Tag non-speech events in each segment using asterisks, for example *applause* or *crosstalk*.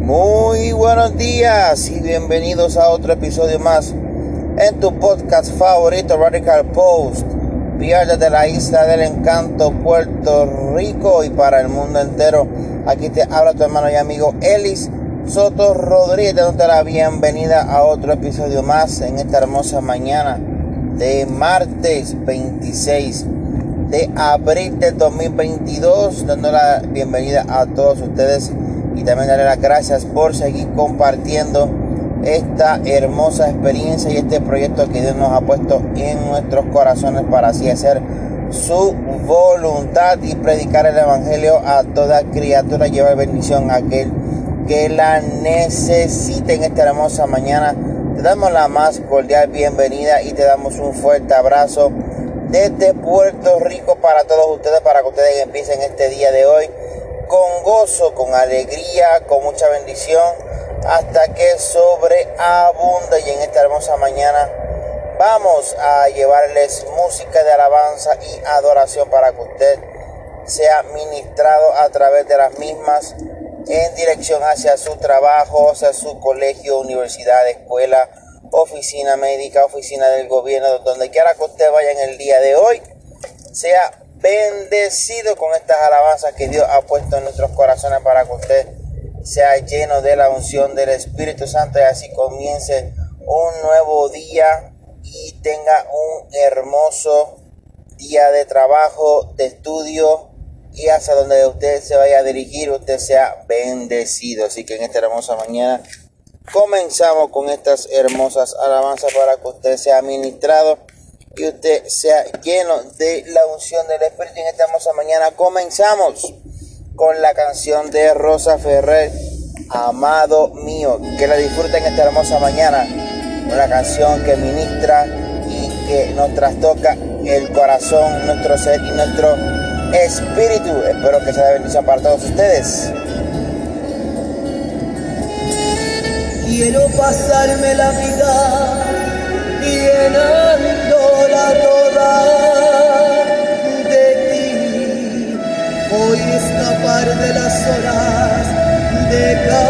Muy buenos días y bienvenidos a otro episodio más en tu podcast favorito Radical Post, vía de la isla del encanto Puerto Rico y para el mundo entero. Aquí te habla tu hermano y amigo Elis Soto Rodríguez, dándote la bienvenida a otro episodio más en esta hermosa mañana de martes 26 de abril del 2022, dando la bienvenida a todos ustedes y también darle las gracias por seguir compartiendo esta hermosa experiencia y este proyecto que Dios nos ha puesto en nuestros corazones para así hacer su voluntad y predicar el Evangelio a toda criatura, llevar bendición a aquel que la necesite en esta hermosa mañana. Te damos la más cordial bienvenida y te damos un fuerte abrazo desde Puerto Rico para todos ustedes, para que ustedes empiecen este día de hoy con gozo, con alegría, con mucha bendición, hasta que sobreabunda y en esta hermosa mañana vamos a llevarles música de alabanza y adoración para que usted sea ministrado a través de las mismas en dirección hacia su trabajo, hacia su colegio, universidad, escuela, oficina médica, oficina del gobierno, donde quiera que usted vaya en el día de hoy, sea bendecido con estas alabanzas que Dios ha puesto en nuestros corazones para que usted sea lleno de la unción del Espíritu Santo y así comience un nuevo día y tenga un hermoso día de trabajo, de estudio y hacia donde usted se vaya a dirigir, usted sea bendecido. Así que en esta hermosa mañana comenzamos con estas hermosas alabanzas para que usted sea ministrado y usted sea lleno de la unción del Espíritu. En esta hermosa mañana comenzamos con la canción de Rosa Ferrer, Amado mío. Que la disfruten esta hermosa mañana. Una canción que ministra y que nos trastoca el corazón, nuestro ser y nuestro espíritu. Espero que sea de bendición para todos ustedes. Quiero pasarme la vida llenándola toda de ti. Voy a escapar de las horas de cada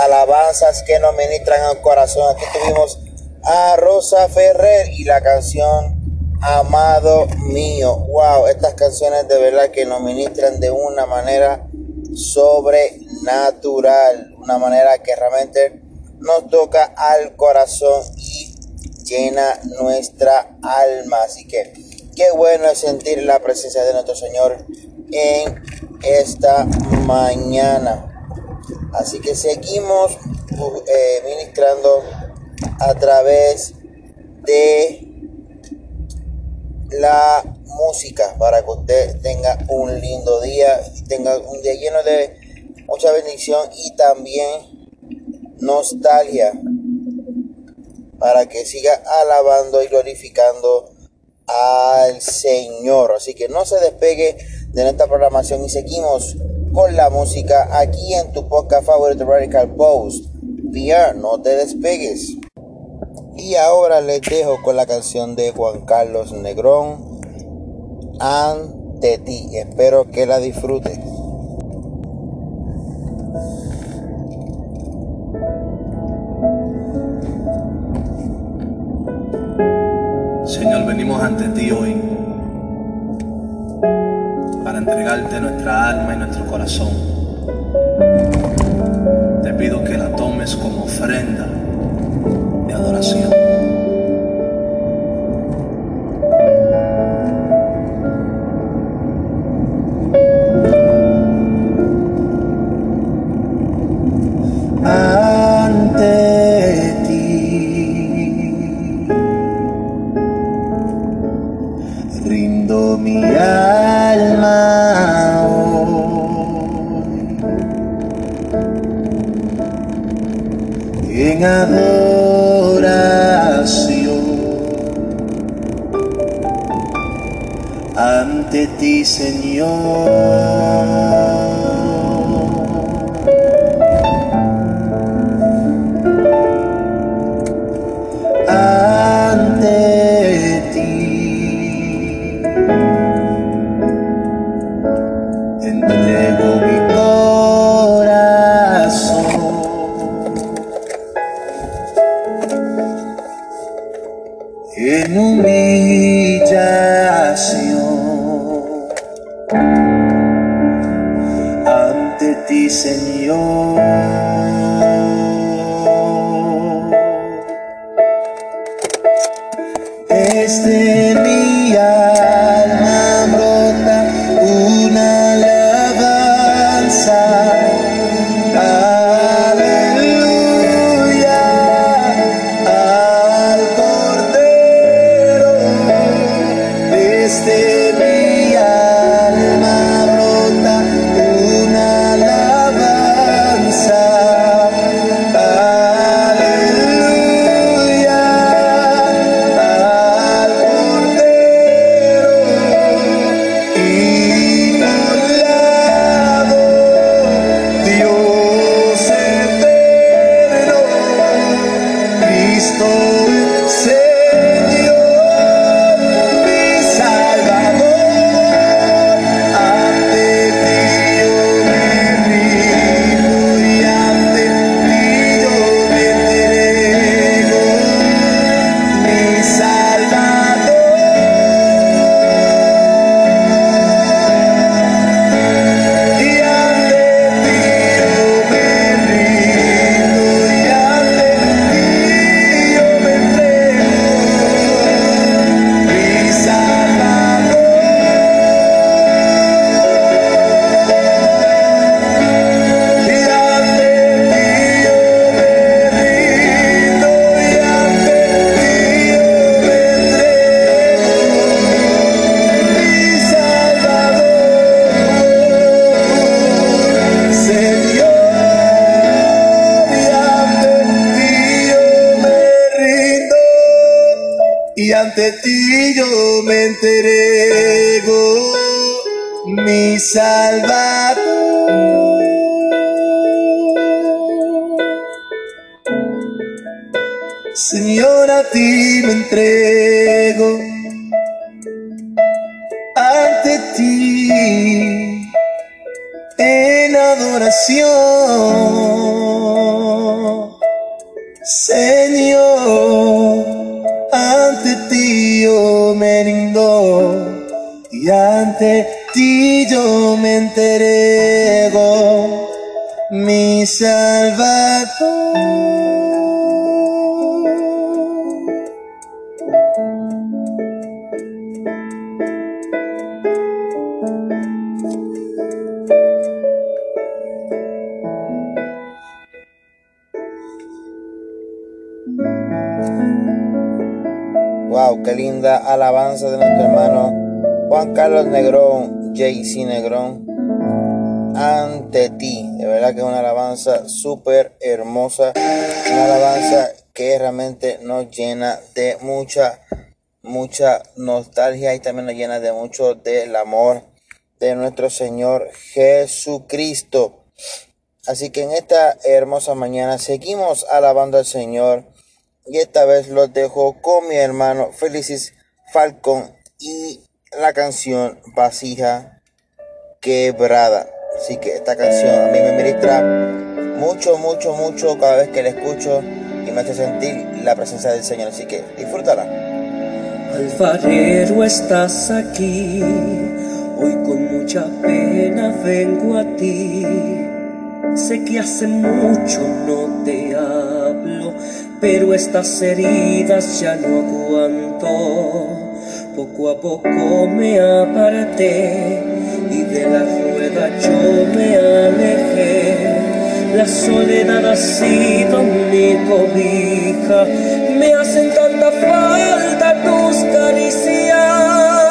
alabanzas que nos ministran al corazón. Aquí tuvimos a Rosa Ferrer y la canción Amado mío. Wow, estas canciones de verdad que nos ministran de una manera sobrenatural, una manera que realmente nos toca al corazón y llena nuestra alma. Así que qué bueno es sentir la presencia de nuestro Señor en esta mañana. Así que seguimos eh, ministrando a través de la música para que usted tenga un lindo día, tenga un día lleno de mucha bendición y también nostalgia para que siga alabando y glorificando al Señor. Así que no se despegue de nuestra programación y seguimos con la música aquí en tu podcast favorito Radical Post. VR, no te despegues. Y ahora les dejo con la canción de Juan Carlos Negrón, Ante ti. Espero que la disfrutes. Señor, venimos ante ti hoy entregarte nuestra alma y nuestro corazón. Te pido que la tomes como ofrenda de adoración. Señor, a ti me entrego alabanza de nuestro hermano Juan Carlos Negrón, JC Negrón, ante ti. De verdad que es una alabanza súper hermosa, una alabanza que realmente nos llena de mucha, mucha nostalgia y también nos llena de mucho del amor de nuestro Señor Jesucristo. Así que en esta hermosa mañana seguimos alabando al Señor y esta vez los dejo con mi hermano Felicis Falcon y la canción Vasija Quebrada. Así que esta canción a mí me ministra mucho, mucho, mucho cada vez que la escucho y me hace sentir la presencia del Señor. Así que disfrútala. Alfarero, estás aquí, hoy con mucha pena vengo a ti. Sé que hace mucho no te hablo, pero estas heridas ya no aguanto. Poco a poco me aparté y de la rueda yo me alejé. La soledad ha sido mi cobija, me hacen tanta falta tus caricias.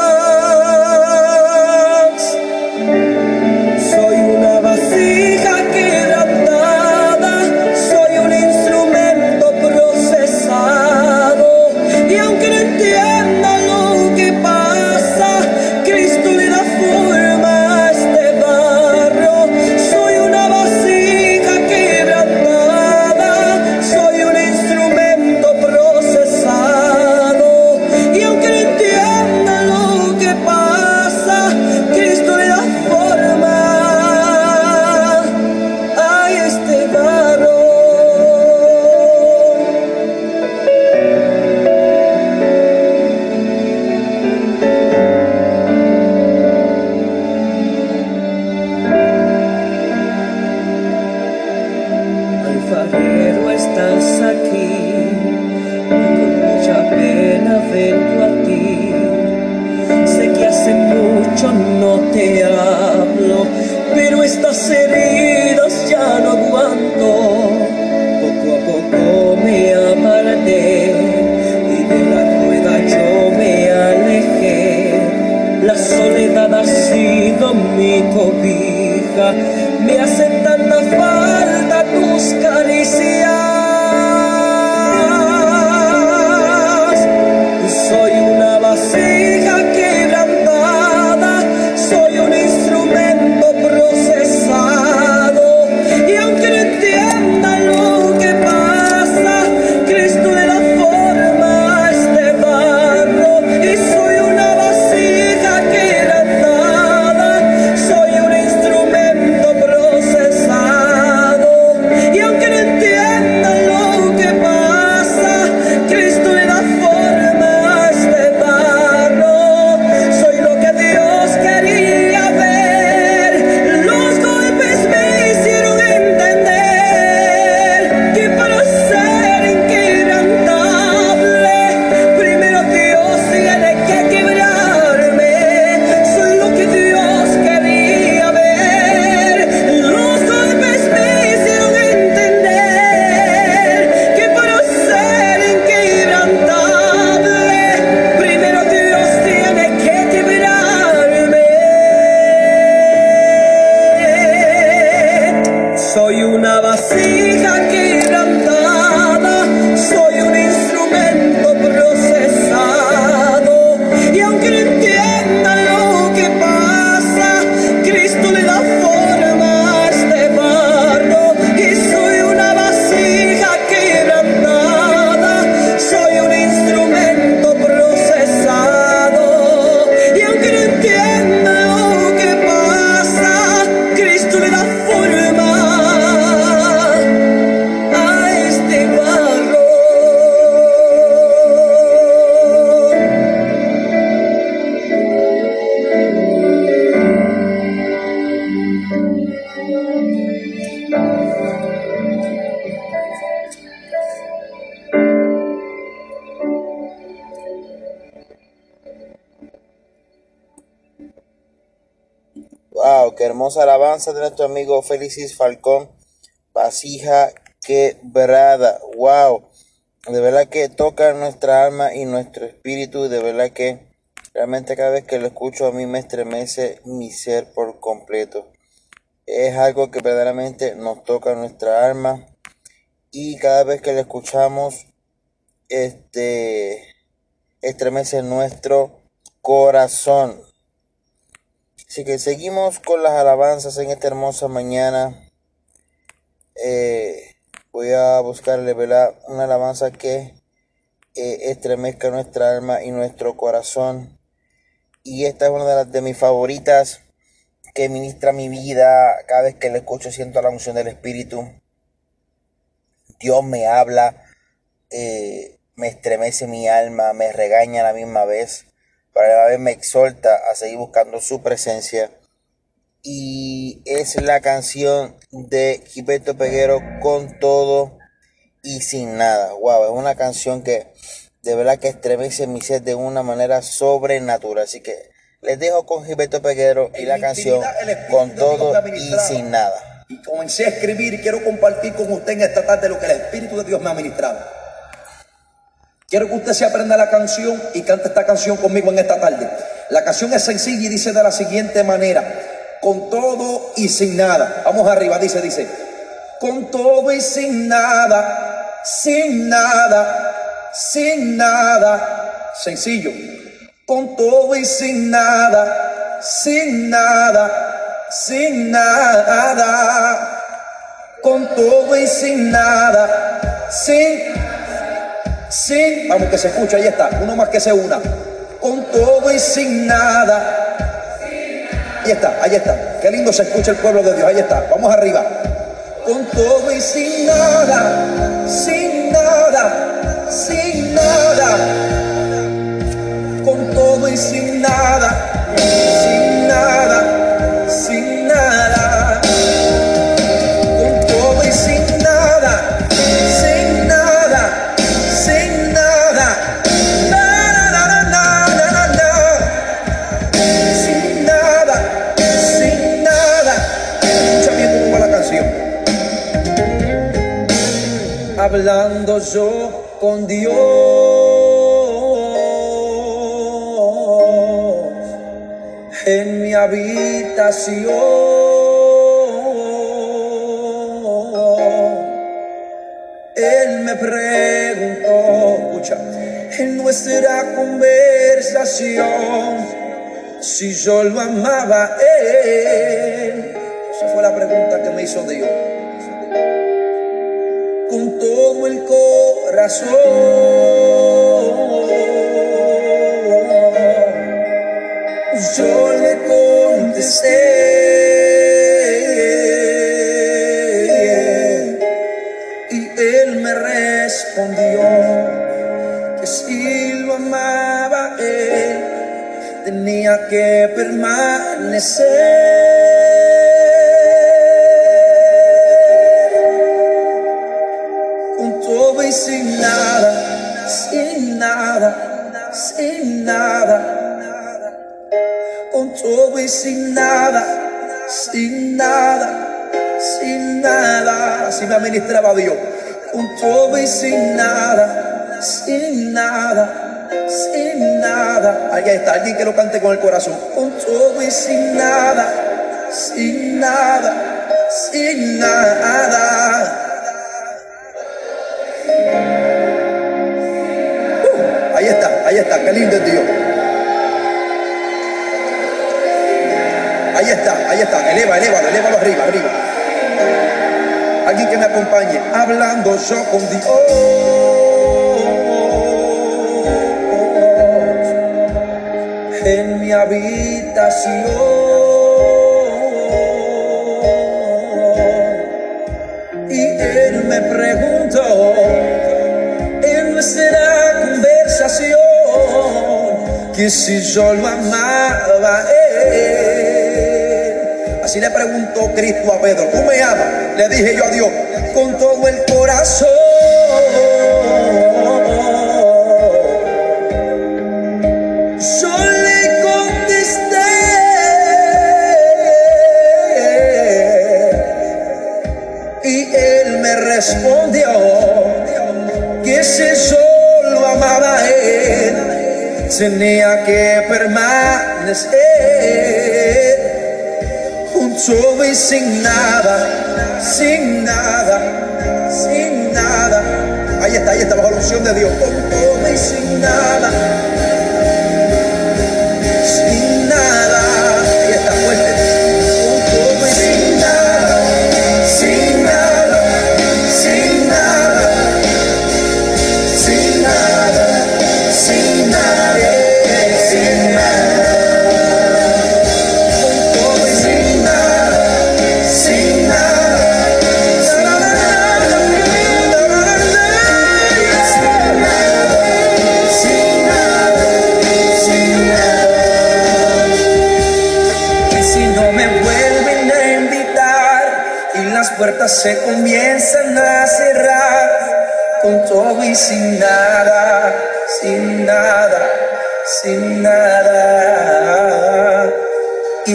Alabanza de nuestro amigo Felicis Falcón. Vasija quebrada. Wow. De verdad que toca nuestra alma y nuestro espíritu. De verdad que realmente cada vez que lo escucho a mí me estremece mi ser por completo. Es algo que verdaderamente nos toca nuestra alma. Y cada vez que lo escuchamos, este estremece nuestro corazón. Así que seguimos con las alabanzas en esta hermosa mañana. Eh, voy a buscarle ¿verdad? una alabanza que eh, estremezca nuestra alma y nuestro corazón. Y esta es una de, las, de mis favoritas que ministra mi vida. Cada vez que la escucho siento la unción del Espíritu. Dios me habla, eh, me estremece mi alma, me regaña a la misma vez pero a la vez me exhorta a seguir buscando su presencia. Y es la canción de Gilberto Peguero con todo y sin nada. Wow, es una canción que de verdad que estremece mi ser de una manera sobrenatural. Así que les dejo con Gilberto Peguero y la canción con todo y sin nada. Y comencé a escribir y quiero compartir con usted en esta tarde lo que el Espíritu de Dios me ha ministrado. Quiero que usted se aprenda la canción y cante esta canción conmigo en esta tarde. La canción es sencilla y dice de la siguiente manera, con todo y sin nada. Vamos arriba, dice, dice, con todo y sin nada, sin nada, sin nada. Sencillo, con todo y sin nada, sin nada, sin nada. Con todo y sin nada, sin sin, vamos que se escucha, ahí está, uno más que se una, con todo y sin nada. Ahí está, ahí está, qué lindo se escucha el pueblo de Dios, ahí está, vamos arriba. Con todo y sin nada, sin nada, sin nada. Hablando yo con Dios en mi habitación. Él me preguntó, escucha, en nuestra conversación, si yo lo amaba él. Corazón, administraba Dios. Con todo y sin nada, sin nada, sin nada. Ahí está, alguien que lo cante con el corazón. Con todo y sin nada, sin nada, sin nada. Uh, ahí está, ahí está, qué lindo es Dios. Ahí está, ahí está. Eleva, eleva, elévalo arriba, arriba. Alguien que me acompañe. Hablando yo con Dios en mi habitación. Y él me preguntó en nuestra conversación que si yo lo amaba él. Así le preguntó Cristo a Pedro, ¿tú me amas? le dije yo a Dios, con todo el corazón. Yo le contesté y él me respondió que ese solo amaba a él, tenía que permanecer junto y sin nada sin nada, sin nada. Ahí está, ahí está, bajo la unción de Dios. Con todo y sin nada.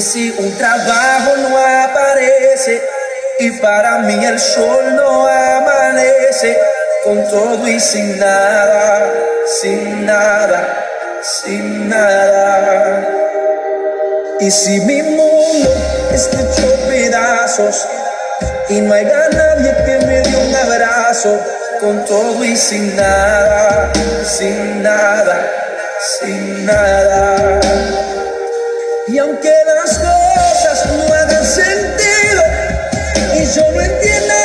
si un trabajo no aparece y para mí el sol no amanece con todo y sin nada, sin nada, sin nada. Y si mi mundo está pedazos y no haya nadie que me dé un abrazo con todo y sin nada, sin nada, sin nada. Y aunque sentido y yo no entiendo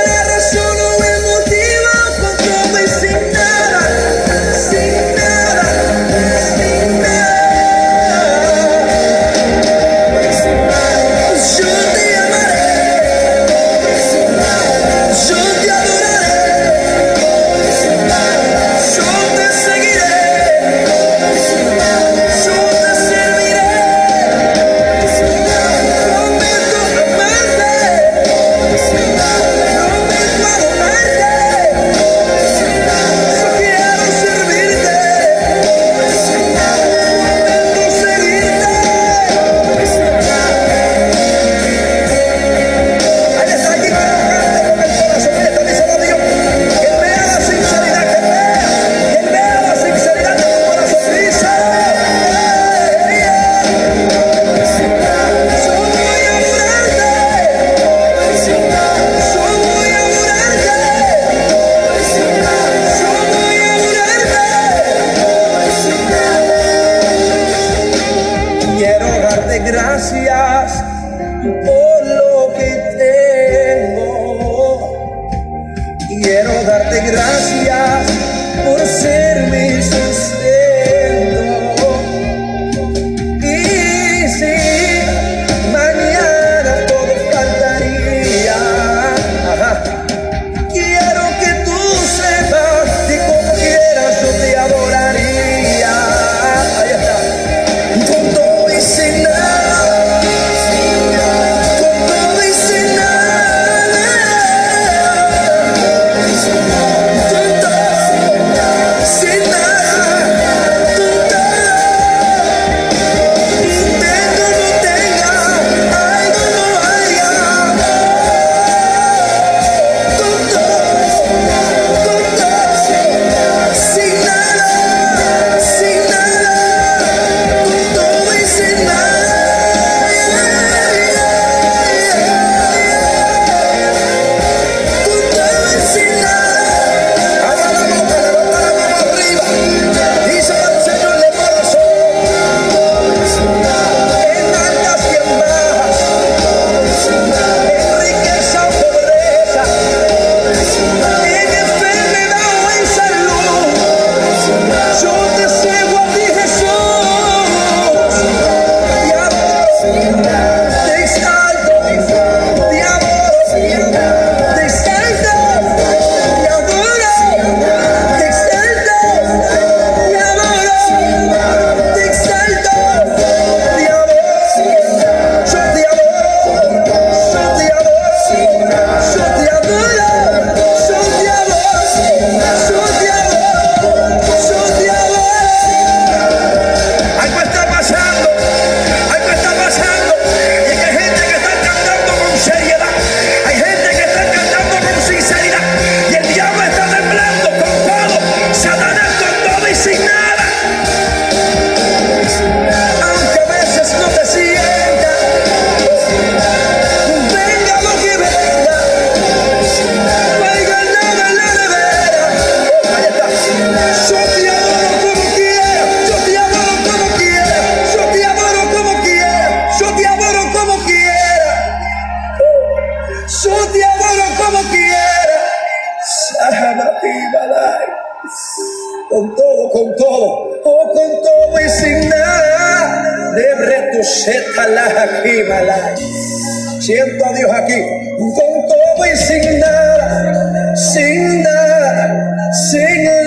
Siento a Dios aquí, con todo y sin nada, sin nada, sin nada,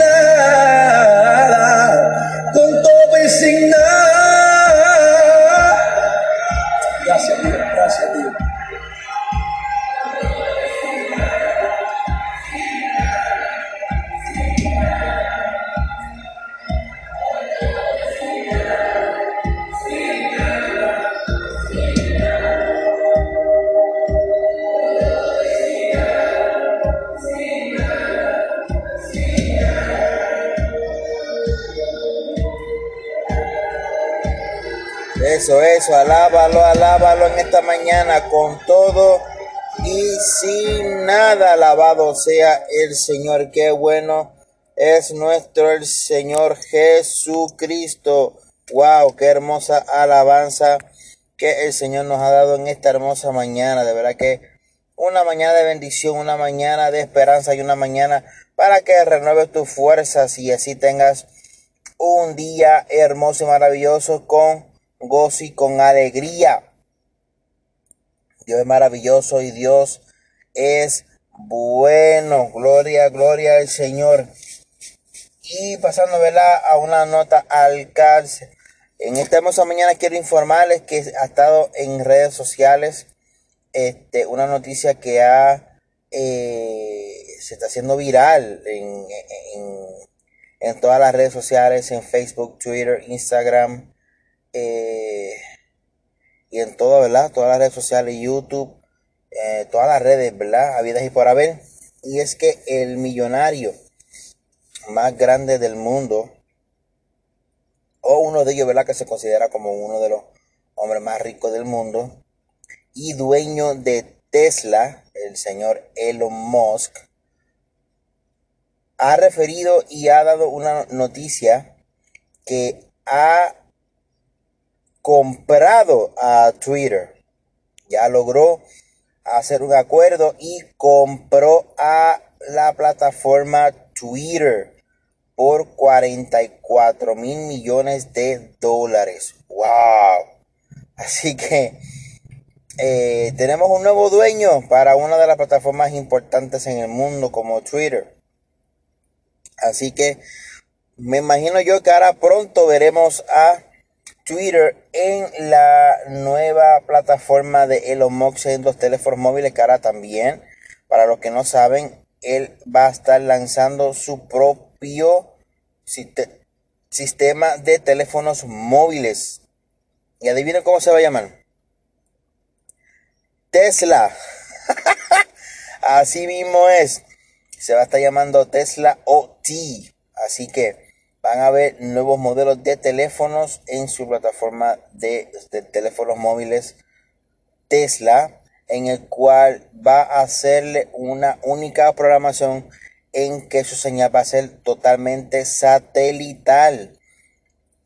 Eso, alábalo, alábalo en esta mañana con todo y sin nada. Alabado sea el Señor. Qué bueno es nuestro el Señor Jesucristo. Wow, qué hermosa alabanza que el Señor nos ha dado en esta hermosa mañana. De verdad que una mañana de bendición, una mañana de esperanza y una mañana para que renueves tus fuerzas y así tengas un día hermoso y maravilloso con gozo y con alegría. Dios es maravilloso y Dios es bueno. Gloria, gloria al Señor. Y pasando ¿verdad? a una nota al cárcel. En esta hermosa mañana quiero informarles que ha estado en redes sociales este, una noticia que ha, eh, se está haciendo viral en, en, en todas las redes sociales, en Facebook, Twitter, Instagram, eh, y en todo, ¿verdad? Todas las redes sociales, YouTube, eh, todas las redes, ¿verdad? Habidas y por haber. Y es que el millonario más grande del mundo, o uno de ellos, ¿verdad? Que se considera como uno de los hombres más ricos del mundo, y dueño de Tesla, el señor Elon Musk, ha referido y ha dado una noticia que ha comprado a Twitter. Ya logró hacer un acuerdo y compró a la plataforma Twitter por 44 mil millones de dólares. ¡Wow! Así que eh, tenemos un nuevo dueño para una de las plataformas importantes en el mundo como Twitter. Así que me imagino yo que ahora pronto veremos a Twitter en la nueva plataforma de Elon Musk en los teléfonos móviles que ahora también, para los que no saben, él va a estar lanzando su propio sistema de teléfonos móviles. Y adivinen cómo se va a llamar. Tesla. *laughs* Así mismo es. Se va a estar llamando Tesla OT. Así que van a ver nuevos modelos de teléfonos en su plataforma de, teléfonos móviles Tesla, en el cual va a hacerle una única programación en que su señal va a ser totalmente satelital,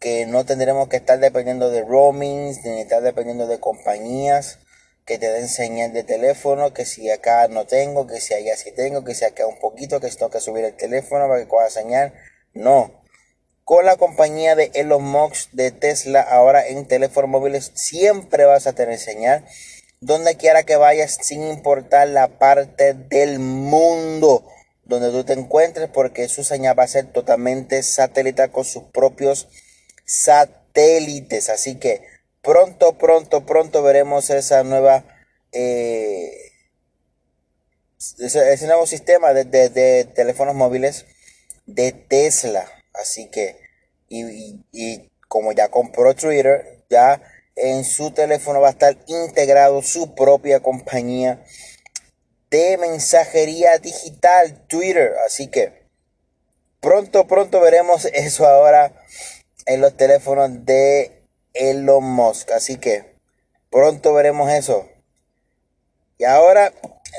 que no tendremos que estar dependiendo de roamings, ni estar dependiendo de compañías que te den señal de teléfono, que si acá no tengo, que si allá sí tengo, que si acá un poquito, que si tengo que subir el teléfono para que coja señal. No, con la compañía de Elon Musk de Tesla ahora en teléfonos móviles siempre vas a tener señal. Donde quiera que vayas sin importar la parte del mundo donde tú te encuentres porque su señal va a ser totalmente satelital con sus propios satélites. Así que pronto pronto pronto veremos esa nueva eh, ese, nuevo sistema de, de teléfonos móviles de Tesla Así que, y, y, como ya compró Twitter, ya en su teléfono va a estar integrado su propia compañía de mensajería digital, Twitter. Así que pronto, pronto veremos *laughs* eso ahora en los teléfonos de Elon Musk. Así que pronto veremos eso. Y ahora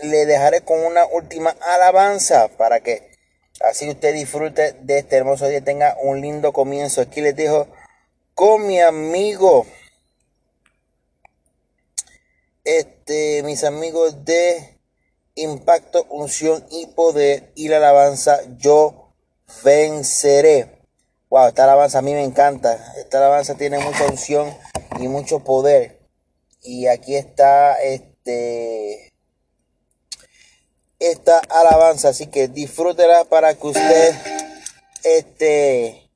le dejaré con una última alabanza para que Así usted disfrute de este hermoso día, tenga un lindo comienzo. Aquí les dejo con mi amigo, este, mis amigos de Impacto, Unción y Poder y la alabanza. Yo venceré. Wow, esta alabanza a mí me encanta. Esta alabanza tiene mucha unción y mucho poder. Y aquí está este esta alabanza, así que disfrútela para que usted este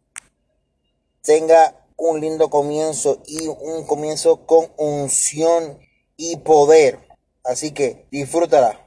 tenga un lindo comienzo y un comienzo con unción y poder. Así que disfrútala.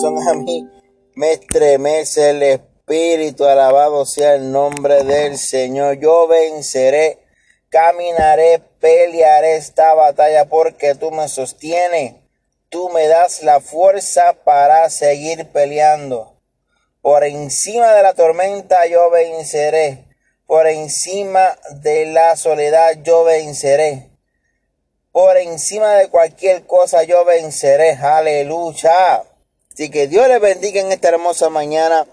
Corazón a mí me estremece el espíritu. Alabado sea el nombre del Señor. Yo venceré, caminaré, pelearé esta batalla porque tú me sostienes. Tú me das la fuerza para seguir peleando. Por encima de la tormenta yo venceré. Por encima de la soledad yo venceré. Por encima de cualquier cosa yo venceré. Aleluya. Así que Dios les bendiga en esta hermosa mañana.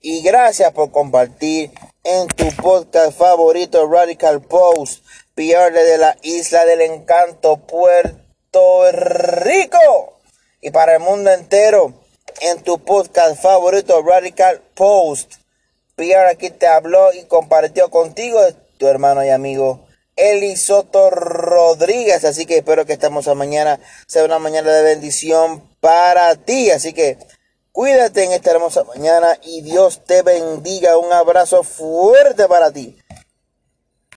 Y gracias por compartir en tu podcast favorito Radical Post. Pierde de la isla del encanto Puerto Rico. Y para el mundo entero en tu podcast favorito Radical Post. Pierre aquí te habló y compartió contigo tu hermano y amigo Eli Soto Rodríguez. Así que espero que esta mañana sea una mañana de bendición para ti. Así que cuídate en esta hermosa mañana y Dios te bendiga. Un abrazo fuerte para ti.